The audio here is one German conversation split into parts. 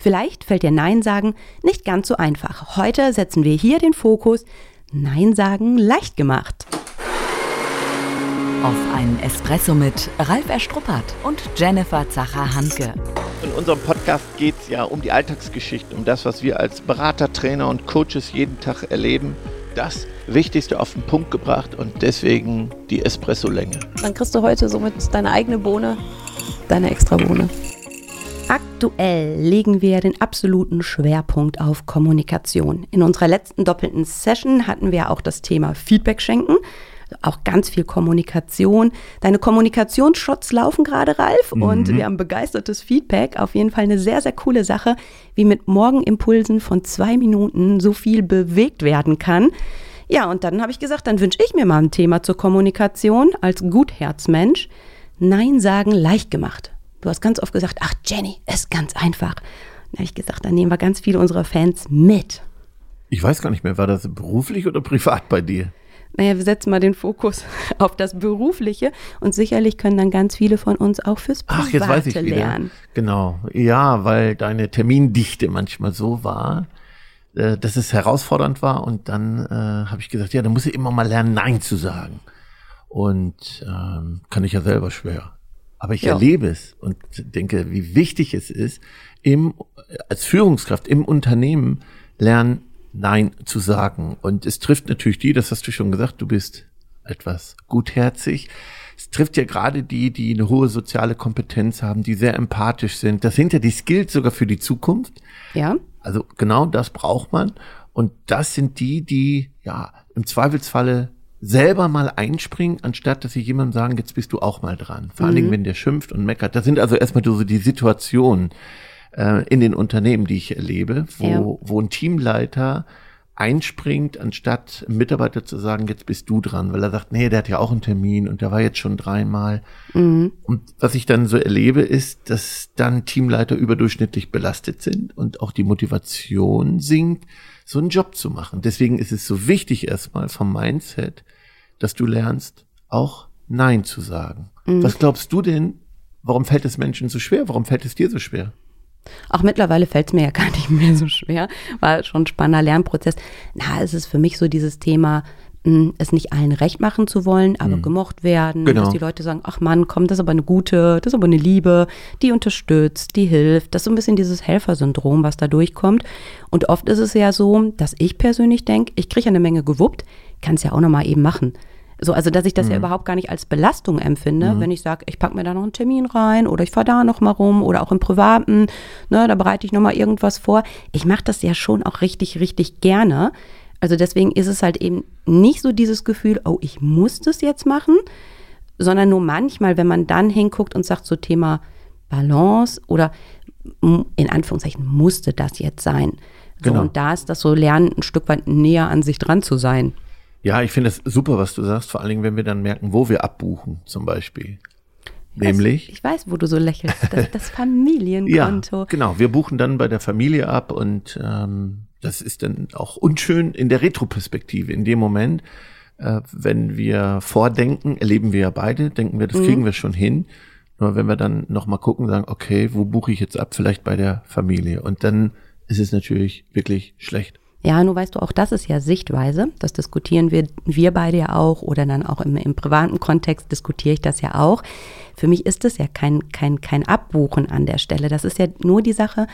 Vielleicht fällt dir Nein sagen nicht ganz so einfach. Heute setzen wir hier den Fokus Nein sagen leicht gemacht. Auf einen Espresso mit Ralf Erstruppert und Jennifer Zacher-Hanke. In unserem Podcast geht es ja um die Alltagsgeschichte, um das, was wir als Berater, Trainer und Coaches jeden Tag erleben. Das Wichtigste auf den Punkt gebracht und deswegen die Espresso-Länge. Dann kriegst du heute somit deine eigene Bohne, deine extra Bohne. Aktuell legen wir den absoluten Schwerpunkt auf Kommunikation. In unserer letzten doppelten Session hatten wir auch das Thema Feedback schenken. Auch ganz viel Kommunikation. Deine Kommunikationsshots laufen gerade, Ralf, mhm. und wir haben begeistertes Feedback. Auf jeden Fall eine sehr, sehr coole Sache, wie mit Morgenimpulsen von zwei Minuten so viel bewegt werden kann. Ja, und dann habe ich gesagt, dann wünsche ich mir mal ein Thema zur Kommunikation als Gutherzmensch. Nein sagen leicht gemacht. Du hast ganz oft gesagt, ach Jenny, ist ganz einfach. Dann habe ich gesagt, dann nehmen wir ganz viele unserer Fans mit. Ich weiß gar nicht mehr, war das beruflich oder privat bei dir? Naja, wir setzen mal den Fokus auf das Berufliche und sicherlich können dann ganz viele von uns auch fürs Private Ach, jetzt weiß ich lernen. Wieder. Genau, ja, weil deine Termindichte manchmal so war, äh, dass es herausfordernd war und dann äh, habe ich gesagt, ja, da muss ich immer mal lernen, Nein zu sagen. Und ähm, kann ich ja selber schwer. Aber ich ja. erlebe es und denke, wie wichtig es ist, im, als Führungskraft im Unternehmen lernen, Nein zu sagen. Und es trifft natürlich die, das hast du schon gesagt, du bist etwas gutherzig. Es trifft ja gerade die, die eine hohe soziale Kompetenz haben, die sehr empathisch sind. Das sind ja die Skills sogar für die Zukunft. Ja. Also genau das braucht man. Und das sind die, die ja im Zweifelsfalle selber mal einspringen, anstatt dass sie jemandem sagen, jetzt bist du auch mal dran. Vor allen Dingen, mhm. wenn der schimpft und meckert. Das sind also erstmal so die Situationen äh, in den Unternehmen, die ich erlebe, wo, ja. wo ein Teamleiter einspringt, anstatt einem Mitarbeiter zu sagen, jetzt bist du dran, weil er sagt, nee, der hat ja auch einen Termin und der war jetzt schon dreimal. Mhm. Und was ich dann so erlebe, ist, dass dann Teamleiter überdurchschnittlich belastet sind und auch die Motivation sinkt, so einen Job zu machen. Deswegen ist es so wichtig erstmal vom Mindset, dass du lernst, auch Nein zu sagen. Mhm. Was glaubst du denn, warum fällt es Menschen so schwer? Warum fällt es dir so schwer? Auch mittlerweile fällt es mir ja gar nicht mehr so schwer. War schon ein spannender Lernprozess. Na, es ist für mich so dieses Thema, es nicht allen recht machen zu wollen, aber mhm. gemocht werden, genau. dass die Leute sagen, ach Mann, komm, das ist aber eine gute, das ist aber eine Liebe, die unterstützt, die hilft. Das ist so ein bisschen dieses Helfersyndrom, was da durchkommt. Und oft ist es ja so, dass ich persönlich denke, ich kriege eine Menge gewuppt, kann es ja auch nochmal eben machen. So, also dass ich das mhm. ja überhaupt gar nicht als Belastung empfinde, mhm. wenn ich sage, ich packe mir da noch einen Termin rein oder ich fahre da noch mal rum oder auch im Privaten, ne, da bereite ich noch mal irgendwas vor. Ich mache das ja schon auch richtig, richtig gerne. Also deswegen ist es halt eben nicht so dieses Gefühl, oh, ich muss das jetzt machen, sondern nur manchmal, wenn man dann hinguckt und sagt, so Thema Balance oder in Anführungszeichen musste das jetzt sein. So, genau. Und da ist das so Lernen, ein Stück weit näher an sich dran zu sein. Ja, ich finde es super, was du sagst, vor allen Dingen, wenn wir dann merken, wo wir abbuchen, zum Beispiel. Nämlich? Ich weiß, wo du so lächelst. Das, das Familienkonto. ja, genau. Wir buchen dann bei der Familie ab und ähm, das ist dann auch unschön in der Retroperspektive. In dem Moment, äh, wenn wir vordenken, erleben wir ja beide, denken wir, das mhm. kriegen wir schon hin. Nur wenn wir dann nochmal gucken, sagen, okay, wo buche ich jetzt ab? Vielleicht bei der Familie. Und dann ist es natürlich wirklich schlecht. Ja, nur weißt du, auch das ist ja Sichtweise. Das diskutieren wir, wir beide ja auch oder dann auch im, im privaten Kontext diskutiere ich das ja auch. Für mich ist das ja kein, kein, kein Abbuchen an der Stelle. Das ist ja nur die Sache,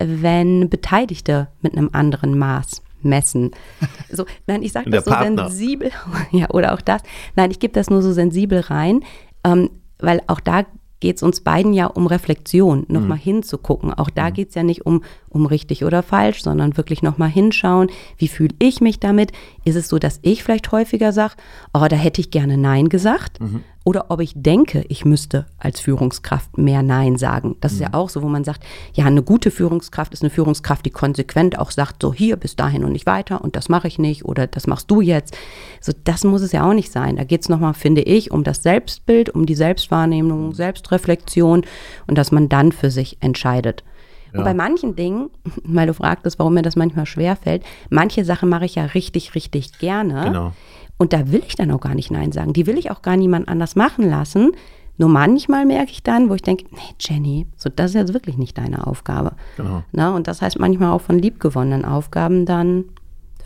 wenn Beteiligte mit einem anderen Maß messen. So, nein, ich sage das so Partner. sensibel, ja, oder auch das. Nein, ich gebe das nur so sensibel rein, ähm, weil auch da geht es uns beiden ja um Reflexion, nochmal mhm. hinzugucken. Auch da mhm. geht es ja nicht um, um richtig oder falsch, sondern wirklich nochmal hinschauen, wie fühle ich mich damit? Ist es so, dass ich vielleicht häufiger sage, oh, da hätte ich gerne Nein gesagt? Mhm oder ob ich denke, ich müsste als Führungskraft mehr Nein sagen. Das mhm. ist ja mhm. auch so, wo man sagt, ja, eine gute Führungskraft ist eine Führungskraft, die konsequent auch sagt, so hier bis dahin und nicht weiter und das mache ich nicht oder das machst du jetzt. So, das muss es ja auch nicht sein. Da geht es nochmal, finde ich, um das Selbstbild, um die Selbstwahrnehmung, Selbstreflexion und dass man dann für sich entscheidet. Ja. Und bei manchen Dingen, weil du fragtest, warum mir das manchmal schwerfällt, manche Sachen mache ich ja richtig, richtig gerne. Genau. Und da will ich dann auch gar nicht Nein sagen. Die will ich auch gar niemand anders machen lassen, Nur manchmal merke ich dann, wo ich denke, nee, Jenny, so das ist jetzt wirklich nicht deine Aufgabe. Genau. Na, und das heißt manchmal auch von liebgewonnenen Aufgaben dann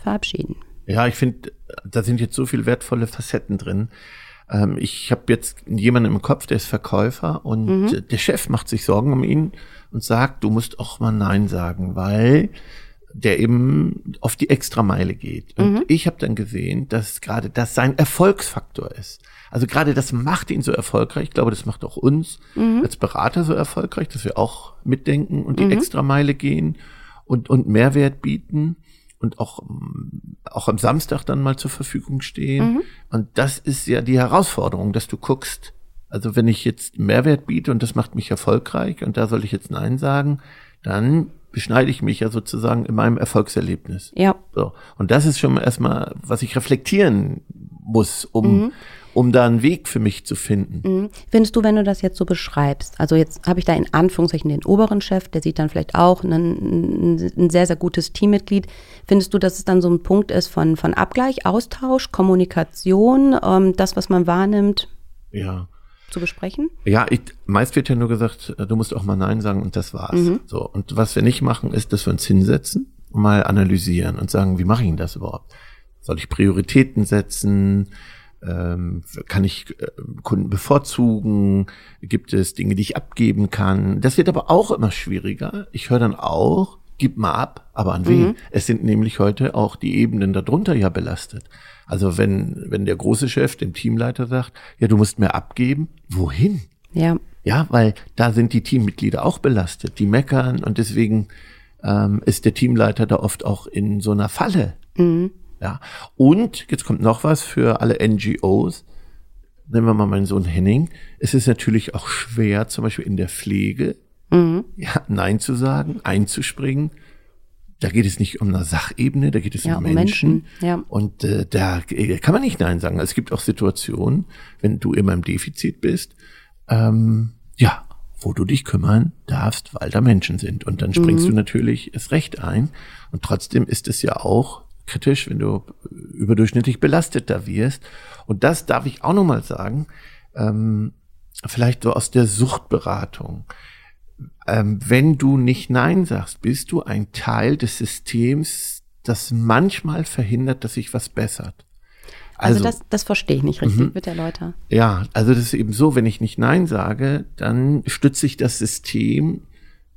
verabschieden. Ja, ich finde, da sind jetzt so viele wertvolle Facetten drin. Ähm, ich habe jetzt jemanden im Kopf, der ist Verkäufer und Mhm. der Chef macht sich Sorgen um ihn und sagt, du musst auch mal Nein sagen, weil der eben auf die Extrameile geht. Und Mhm. ich habe dann gesehen, dass gerade das sein Erfolgsfaktor ist. Also gerade das macht ihn so erfolgreich. Ich glaube, das macht auch uns Mhm. als Berater so erfolgreich, dass wir auch mitdenken und die Extrameile gehen und, und Mehrwert bieten und auch, auch am Samstag dann mal zur Verfügung stehen. Und das ist ja die Herausforderung, dass du guckst, also wenn ich jetzt Mehrwert biete und das macht mich erfolgreich und da soll ich jetzt Nein sagen, dann beschneide ich mich ja sozusagen in meinem Erfolgserlebnis. Ja. So. Und das ist schon erstmal, was ich reflektieren muss, um, um da einen Weg für mich zu finden. Mhm. Findest du, wenn du das jetzt so beschreibst, also jetzt habe ich da in Anführungszeichen den oberen Chef, der sieht dann vielleicht auch ein, ein, ein sehr, sehr gutes Teammitglied. Findest du, dass es dann so ein Punkt ist von, von Abgleich, Austausch, Kommunikation, ähm, das, was man wahrnimmt, Ja. Zu besprechen? Ja, ich, meist wird ja nur gesagt, äh, du musst auch mal Nein sagen und das war's. So. Und was wir nicht machen, ist, dass wir uns hinsetzen und mal analysieren und sagen, wie mache ich denn das überhaupt? Soll ich Prioritäten setzen? Ähm, kann ich äh, Kunden bevorzugen? Gibt es Dinge, die ich abgeben kann? Das wird aber auch immer schwieriger. Ich höre dann auch, gib mal ab, aber an wen? Es sind nämlich heute auch die Ebenen darunter ja belastet. Also wenn, wenn der große Chef dem Teamleiter sagt, ja, du musst mehr abgeben, wohin? Ja. Ja, weil da sind die Teammitglieder auch belastet, die meckern und deswegen ähm, ist der Teamleiter da oft auch in so einer Falle. Ja. Und jetzt kommt noch was für alle NGOs. Nehmen wir mal meinen Sohn Henning. Es ist natürlich auch schwer, zum Beispiel in der Pflege, ja, Nein zu sagen, einzuspringen. Da geht es nicht um eine Sachebene, da geht es Ja, um Menschen. Menschen, ja. Und äh, da äh, kann man nicht Nein sagen. Es gibt auch Situationen, wenn du immer im Defizit bist, ähm, ja, wo du dich kümmern darfst, weil da Menschen sind. Und dann springst Mhm. du natürlich erst recht ein. Und trotzdem ist es ja auch kritisch, wenn du überdurchschnittlich belastet da wirst. Und das darf ich auch nochmal sagen, ähm, vielleicht so aus der Suchtberatung. Ähm, wenn du nicht Nein sagst, bist du ein Teil des Systems, das manchmal verhindert, dass sich was bessert. Also, das, das verstehe ich nicht richtig. Mhm. Bitte erläutern. Ja, also das ist eben so, wenn ich nicht Nein sage, dann stütze ich das System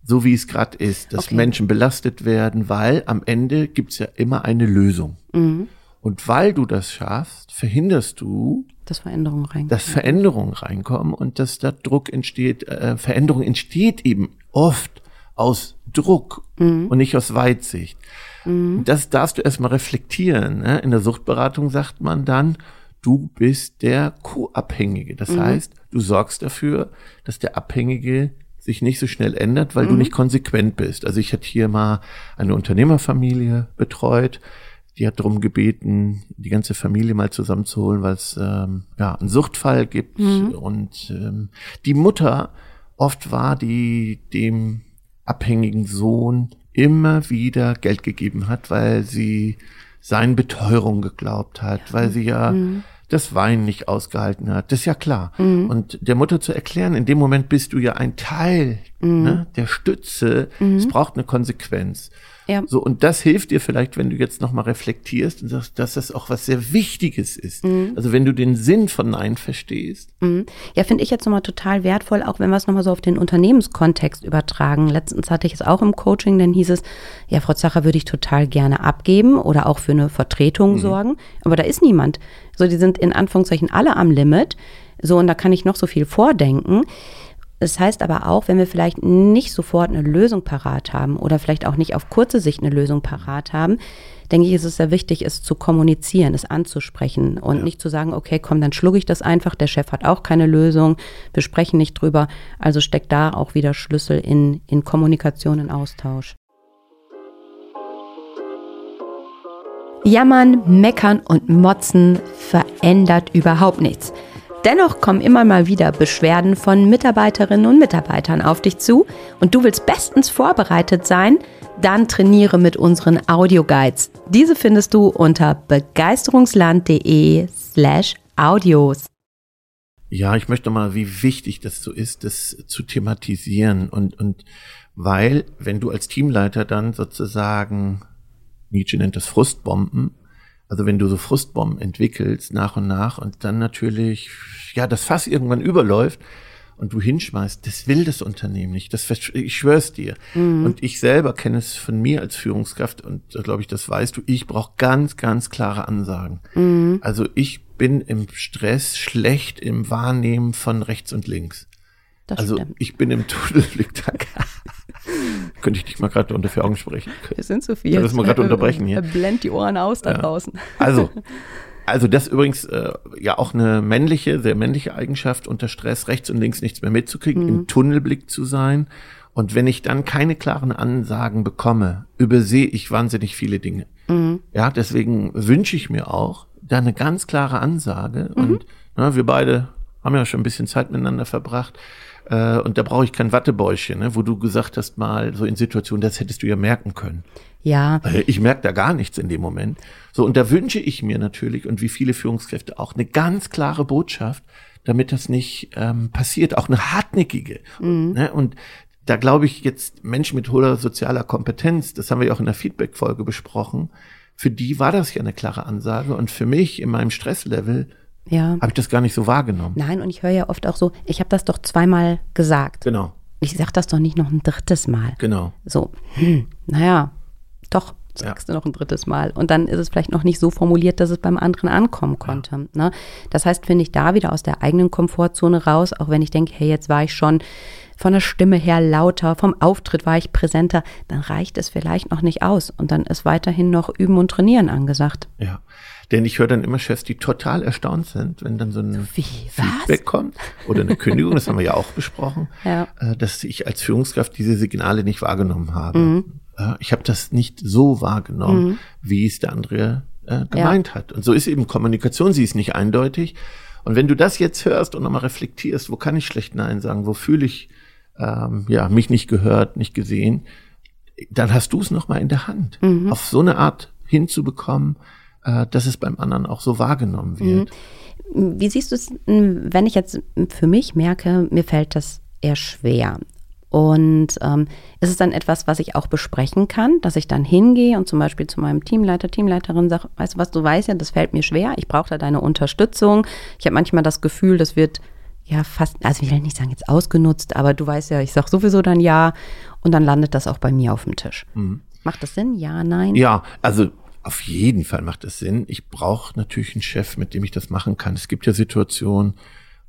so, wie es gerade ist, dass Okay. Menschen belastet werden, weil am Ende gibt's ja immer eine Lösung. Mhm. Und weil du das schaffst, verhinderst du, Dass Veränderungen rein. dass Veränderungen reinkommen und dass da Druck entsteht. Äh, Veränderung entsteht eben oft aus Druck und nicht aus Weitsicht. Das darfst du erstmal reflektieren. Ne? In der Suchtberatung sagt man dann, du bist der Co-Abhängige. Das heißt, du sorgst dafür, dass der Abhängige sich nicht so schnell ändert, weil du nicht konsequent bist. Also ich hatte hier mal eine Unternehmerfamilie betreut, die hat darum gebeten, die ganze Familie mal zusammenzuholen, weil es ähm, ja einen Suchtfall gibt. Und ähm, die Mutter oft war, die dem abhängigen Sohn immer wieder Geld gegeben hat, weil sie seinen Beteuerung geglaubt hat, weil sie ja das Wein nicht ausgehalten hat. Das ist ja klar. Und der Mutter zu erklären, in dem Moment bist du ja ein Teil ne, der Stütze. Es braucht eine Konsequenz. Ja. So, und das hilft dir vielleicht, wenn du jetzt nochmal reflektierst und sagst, dass das auch was sehr Wichtiges ist. Also wenn du den Sinn von Nein verstehst. Mhm. Ja, finde ich jetzt nochmal total wertvoll, auch wenn wir es nochmal so auf den Unternehmenskontext übertragen. Letztens hatte ich es auch im Coaching, dann hieß es, ja, Frau Zacher würde ich total gerne abgeben oder auch für eine Vertretung sorgen, aber da ist niemand. So, die sind in Anführungszeichen alle am Limit. So, und da kann ich noch so viel vordenken. Das heißt aber auch, wenn wir vielleicht nicht sofort eine Lösung parat haben oder vielleicht auch nicht auf kurze Sicht eine Lösung parat haben, denke ich, ist es sehr wichtig, es zu kommunizieren, es anzusprechen und nicht zu sagen, okay, komm, dann schlucke ich das einfach, der Chef hat auch keine Lösung, wir sprechen nicht drüber. Also steckt da auch wieder Schlüssel in, in Kommunikation, in Austausch. Jammern, meckern und motzen verändert überhaupt nichts. Dennoch kommen immer mal wieder Beschwerden von Mitarbeiterinnen und Mitarbeitern auf dich zu und du willst bestens vorbereitet sein, dann trainiere mit unseren Audioguides. Diese findest du unter begeisterungsland.de slash audios. Ja, ich möchte mal, wie wichtig das so ist, das zu thematisieren und, und weil, wenn du als Teamleiter dann sozusagen, Nietzsche nennt das Frustbomben, also wenn du so Frustbomben entwickelst nach und nach und dann natürlich, ja, das Fass irgendwann überläuft und du hinschmeißt, das will das Unternehmen nicht. Das, ich schwör's dir. Mhm. Und ich selber kenne es von mir als Führungskraft und da glaube ich, das weißt du, ich brauche ganz, ganz klare Ansagen. Mhm. Also ich bin im Stress schlecht im Wahrnehmen von rechts und links. Das also stimmt. ich bin im Tunnelblick da. Könnte ich dich mal gerade unter vier Augen sprechen? Wir sind zu viel. Das mal gerade unterbrechen hier. Blend die Ohren aus da ja. draußen. Also, also das übrigens äh, ja auch eine männliche, sehr männliche Eigenschaft, unter Stress rechts und links nichts mehr mitzukriegen, mhm. im Tunnelblick zu sein. Und wenn ich dann keine klaren Ansagen bekomme, übersehe ich wahnsinnig viele Dinge. Mhm. Ja, deswegen wünsche ich mir auch da eine ganz klare Ansage. Mhm. Und na, wir beide haben ja schon ein bisschen Zeit miteinander verbracht. Äh, und da brauche ich kein Wattebäuschen, ne, wo du gesagt hast mal, so in Situationen, das hättest du ja merken können. Ja. Ich merke da gar nichts in dem Moment. So, und da wünsche ich mir natürlich, und wie viele Führungskräfte auch, eine ganz klare Botschaft, damit das nicht ähm, passiert, auch eine hartnäckige. Mhm. Ne? Und da glaube ich jetzt Menschen mit hoher sozialer Kompetenz, das haben wir ja auch in der Feedback-Folge besprochen, für die war das ja eine klare Ansage. Und für mich in meinem Stresslevel ja. habe ich das gar nicht so wahrgenommen. Nein, und ich höre ja oft auch so, ich habe das doch zweimal gesagt. Genau. Ich sage das doch nicht noch ein drittes Mal. Genau. So, hm, naja, doch, sagst ja. du noch ein drittes Mal. Und dann ist es vielleicht noch nicht so formuliert, dass es beim anderen ankommen konnte. Ja. Ne? Das heißt, finde ich da wieder aus der eigenen Komfortzone raus, auch wenn ich denke, hey, jetzt war ich schon von der Stimme her lauter, vom Auftritt war ich präsenter, dann reicht es vielleicht noch nicht aus. Und dann ist weiterhin noch Üben und Trainieren angesagt. Ja. Denn ich höre dann immer Chefs, die total erstaunt sind, wenn dann so ein Wie, Feedback kommt oder eine Kündigung, das haben wir ja auch besprochen, ja. Äh, dass ich als Führungskraft diese Signale nicht wahrgenommen habe. Mhm. Ich habe das nicht so wahrgenommen, mhm. wie es der andere äh, gemeint ja. hat. Und so ist eben Kommunikation, sie ist nicht eindeutig. Und wenn du das jetzt hörst und nochmal reflektierst, wo kann ich schlecht Nein sagen, wo fühle ich ähm, ja mich nicht gehört, nicht gesehen, dann hast du es nochmal in der Hand, mhm. auf so eine Art hinzubekommen, äh, dass es beim anderen auch so wahrgenommen wird. Mhm. Wie siehst du es, wenn ich jetzt für mich merke, mir fällt das eher schwer? Und ähm, ist es dann etwas, was ich auch besprechen kann, dass ich dann hingehe und zum Beispiel zu meinem Teamleiter, Teamleiterin sage, weißt du was, du weißt ja, das fällt mir schwer, ich brauche da deine Unterstützung. Ich habe manchmal das Gefühl, das wird ja fast, also ich will nicht sagen jetzt ausgenutzt, aber du weißt ja, ich sage sowieso dann ja und dann landet das auch bei mir auf dem Tisch. Mhm. Macht das Sinn? Ja, nein? Ja, also auf jeden Fall macht es Sinn. Ich brauche natürlich einen Chef, mit dem ich das machen kann. Es gibt ja Situationen,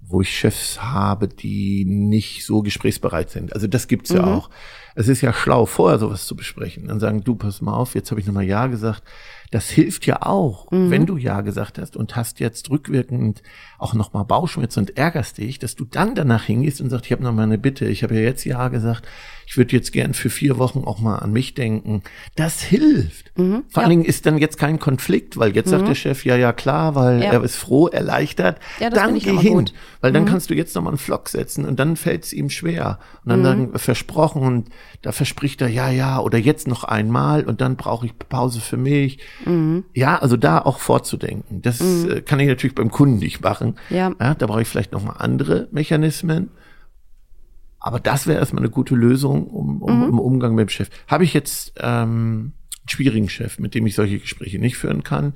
wo ich Chefs habe, die nicht so gesprächsbereit sind. Also das gibt's mhm. ja auch. Es ist ja schlau, vorher sowas zu besprechen. Dann sagen, du, pass mal auf, jetzt habe ich nochmal Ja gesagt. Das hilft ja auch, mhm. wenn du Ja gesagt hast und hast jetzt rückwirkend auch nochmal Bauchschmerzen und ärgerst dich, dass du dann danach hingehst und sagst, ich habe noch mal eine Bitte, ich habe ja jetzt Ja gesagt, ich würde jetzt gern für vier Wochen auch mal an mich denken. Das hilft. Mhm, Vor allen Dingen ist dann jetzt kein Konflikt, weil jetzt mhm. sagt der Chef, ja, ja, klar, weil ja. er ist froh, erleichtert. Ja, dann geh hin, gut. weil dann mhm. kannst du jetzt noch mal einen Flock setzen und dann fällt es ihm schwer. Und dann mhm. sagen, versprochen und da verspricht er, ja, ja, oder jetzt noch einmal und dann brauche ich Pause für mich. Mhm. Ja, also da auch vorzudenken. Das mhm. äh, kann ich natürlich beim Kunden nicht machen. Ja. ja da brauche ich vielleicht noch mal andere Mechanismen. Aber das wäre erstmal eine gute Lösung um, um, mhm. im Umgang mit dem Chef. Habe ich jetzt ähm, einen schwierigen Chef, mit dem ich solche Gespräche nicht führen kann,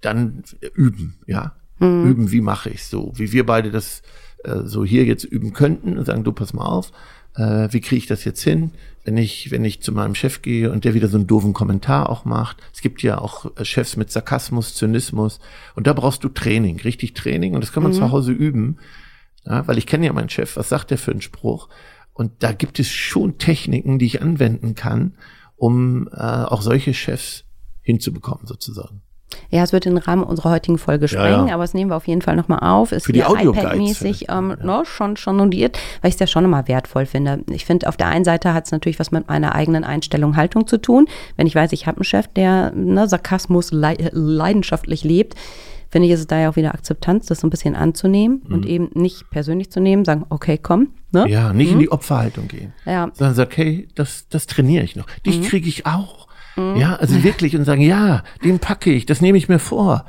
dann üben, ja. Mhm. Üben, wie mache ich so, wie wir beide das äh, so hier jetzt üben könnten und sagen, du pass mal auf, äh, wie kriege ich das jetzt hin, wenn ich, wenn ich zu meinem Chef gehe und der wieder so einen doofen Kommentar auch macht. Es gibt ja auch äh, Chefs mit Sarkasmus, Zynismus und da brauchst du Training, richtig Training und das kann man mhm. zu Hause üben. Ja, weil ich kenne ja meinen Chef, was sagt der für einen Spruch? Und da gibt es schon Techniken, die ich anwenden kann, um äh, auch solche Chefs hinzubekommen, sozusagen. Ja, es wird den Rahmen unserer heutigen Folge sprengen, ja, ja. aber das nehmen wir auf jeden Fall nochmal auf. Ist Für die iPad-mäßig ähm, ja. ne, schon, schon notiert, weil ich es ja schon immer wertvoll finde. Ich finde, auf der einen Seite hat es natürlich was mit meiner eigenen Einstellung, Haltung zu tun. Wenn ich weiß, ich habe einen Chef, der ne, Sarkasmus le leidenschaftlich lebt, finde ich, ist es da ja auch wieder Akzeptanz, das so ein bisschen anzunehmen mhm. und eben nicht persönlich zu nehmen, sagen, okay, komm. Ne? Ja, nicht mhm. in die Opferhaltung gehen. Ja. Sondern sagen, hey, das, das trainiere ich noch. Dich mhm. kriege ich auch. Ja, also wirklich und sagen, ja, den packe ich, das nehme ich mir vor.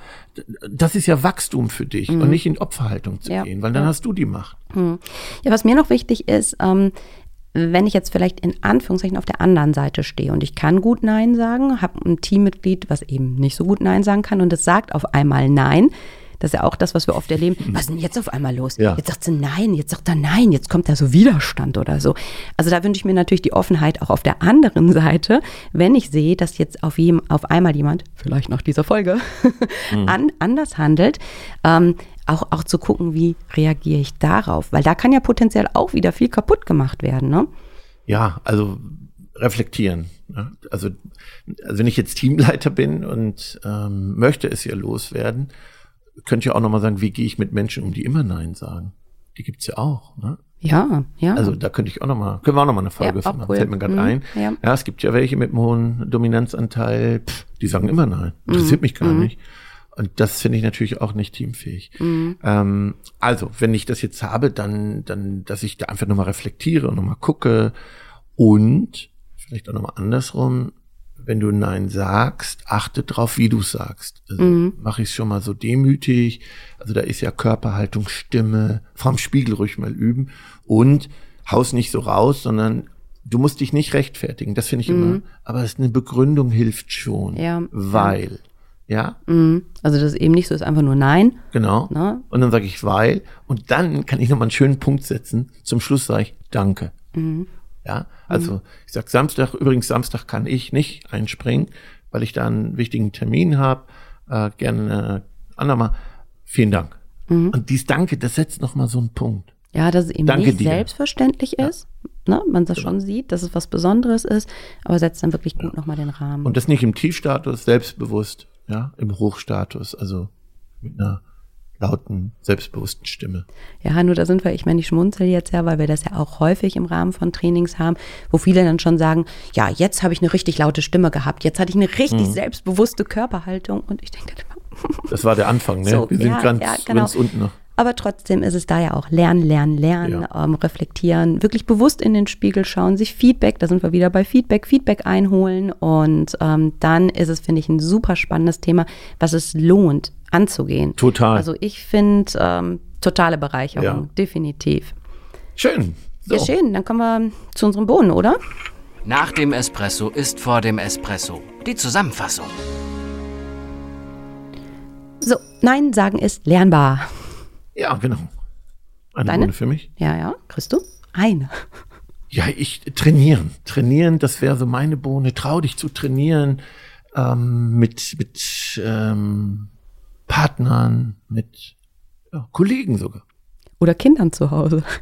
Das ist ja Wachstum für dich und nicht in Opferhaltung zu Ja. gehen, weil dann hast du die Macht. Ja, was mir noch wichtig ist, ähm, wenn ich jetzt vielleicht in Anführungszeichen auf der anderen Seite stehe und ich kann gut Nein sagen, habe ein Teammitglied, was eben nicht so gut Nein sagen kann und es sagt auf einmal Nein. Das ist ja auch das, was wir oft erleben. Was ist denn jetzt auf einmal los? Ja. Jetzt sagt sie Nein, jetzt sagt er Nein, jetzt kommt da so Widerstand oder so. Also da wünsche ich mir natürlich die Offenheit auch auf der anderen Seite, wenn ich sehe, dass jetzt auf, jem, auf einmal jemand, vielleicht nach dieser Folge, an, anders handelt, ähm, auch, auch zu gucken, wie reagiere ich darauf. Weil da kann ja potenziell auch wieder viel kaputt gemacht werden. Ne? Ja, also reflektieren. Ne? Also, also wenn ich jetzt Teamleiter bin und ähm, möchte es ja loswerden, könnte ich auch nochmal sagen, wie gehe ich mit Menschen um, die immer Nein sagen? Die gibt's ja auch. Ne? Ja, ja. Also da könnte ich auch nochmal, können wir auch nochmal eine Folge Ja, machen, cool. fällt mir gerade Mhm, ein. ja. Ja. es gibt ja welche mit einem hohen Dominanzanteil, pff, die sagen immer Nein. Interessiert mich gar nicht. Und das finde ich natürlich auch nicht teamfähig. Ähm, also, wenn ich das jetzt habe, dann, dann, dass ich da einfach nochmal reflektiere und nochmal gucke und vielleicht auch nochmal andersrum, wenn du Nein sagst, achte drauf, wie du sagst. Also mache ich es schon mal so demütig. Also da ist ja Körperhaltung, Stimme, vorm Spiegel ruhig mal üben und haus nicht so raus, sondern du musst dich nicht rechtfertigen. Das finde ich immer. Aber es eine Begründung hilft schon. Ja. Weil. Ja, Mhm. Also das ist eben nicht so, ist einfach nur Nein. genau. Ne? Und dann sage ich weil. Und dann kann ich nochmal einen schönen Punkt setzen. Zum Schluss sage ich Danke. Ja, also ich sag Samstag, übrigens Samstag kann ich nicht einspringen, weil ich da einen wichtigen Termin habe. Äh, gerne äh, andermal. Vielen Dank. Und dies Danke, das setzt nochmal so einen Punkt. Ja, dass es eben Danke nicht dir. selbstverständlich ist. Ne? Man das schon sieht, dass es was Besonderes ist, aber setzt dann wirklich gut nochmal den Rahmen. Und das nicht im Tiefstatus, selbstbewusst, ja, im Hochstatus, also mit einer lauten, selbstbewussten Stimme. Ja, nur da sind wir, ich meine, ich schmunzel jetzt ja, weil wir das ja auch häufig im Rahmen von Trainings haben, wo viele dann schon sagen, ja, jetzt habe ich eine richtig laute Stimme gehabt, jetzt hatte ich eine richtig Mhm. selbstbewusste Körperhaltung und ich denke, dann immer, Das war der Anfang, ne? So, Wir sind ja, ganz, ja, genau. ganz unten noch. Aber trotzdem ist es da ja auch lernen, lernen, lernen, Ja. ähm, reflektieren, wirklich bewusst in den Spiegel schauen, sich Feedback, da sind wir wieder bei Feedback, Feedback einholen und ähm, dann ist es, finde ich, ein super spannendes Thema, was es lohnt anzugehen. Total. Also ich finde ähm, totale Bereicherung, Ja. definitiv. Schön. So. Ja, schön, dann kommen wir zu unserem Bohnen, oder? Nach dem Espresso ist vor dem Espresso. Die Zusammenfassung. So, Nein sagen ist lernbar. Ja, genau. Eine Deine? Runde für mich. Ja, ja, kriegst du? Eine. Ja, ich trainieren. Trainieren, das wäre so meine Bohne. Trau dich zu trainieren ähm, mit, mit ähm, Partnern, mit ja, Kollegen sogar. Oder Kindern zu Hause.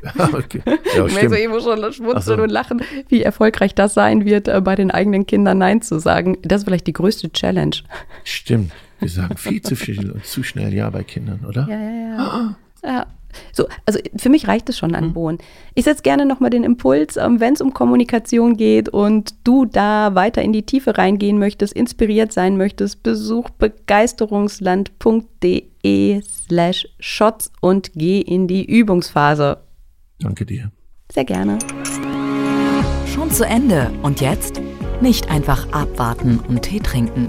Ja, okay. Ja, Ich merke so irgendwo schon schmunzeln so. und lachen, wie erfolgreich das sein wird, äh, bei den eigenen Kindern Nein zu sagen. Das ist vielleicht die größte Challenge. Stimmt. Wir sagen viel zu viel und zu schnell Ja bei Kindern, oder? Ja, ja, ja. ja. So, also für mich reicht es schon an Bohnen. Ich setze gerne nochmal den Impuls, ähm, wenn es um Kommunikation geht und du da weiter in die Tiefe reingehen möchtest, inspiriert sein möchtest, besuch begeisterungsland.de slash shots und geh in die Übungsphase. Danke dir. Sehr gerne. Schon zu Ende. Und jetzt? Nicht einfach abwarten und Tee trinken.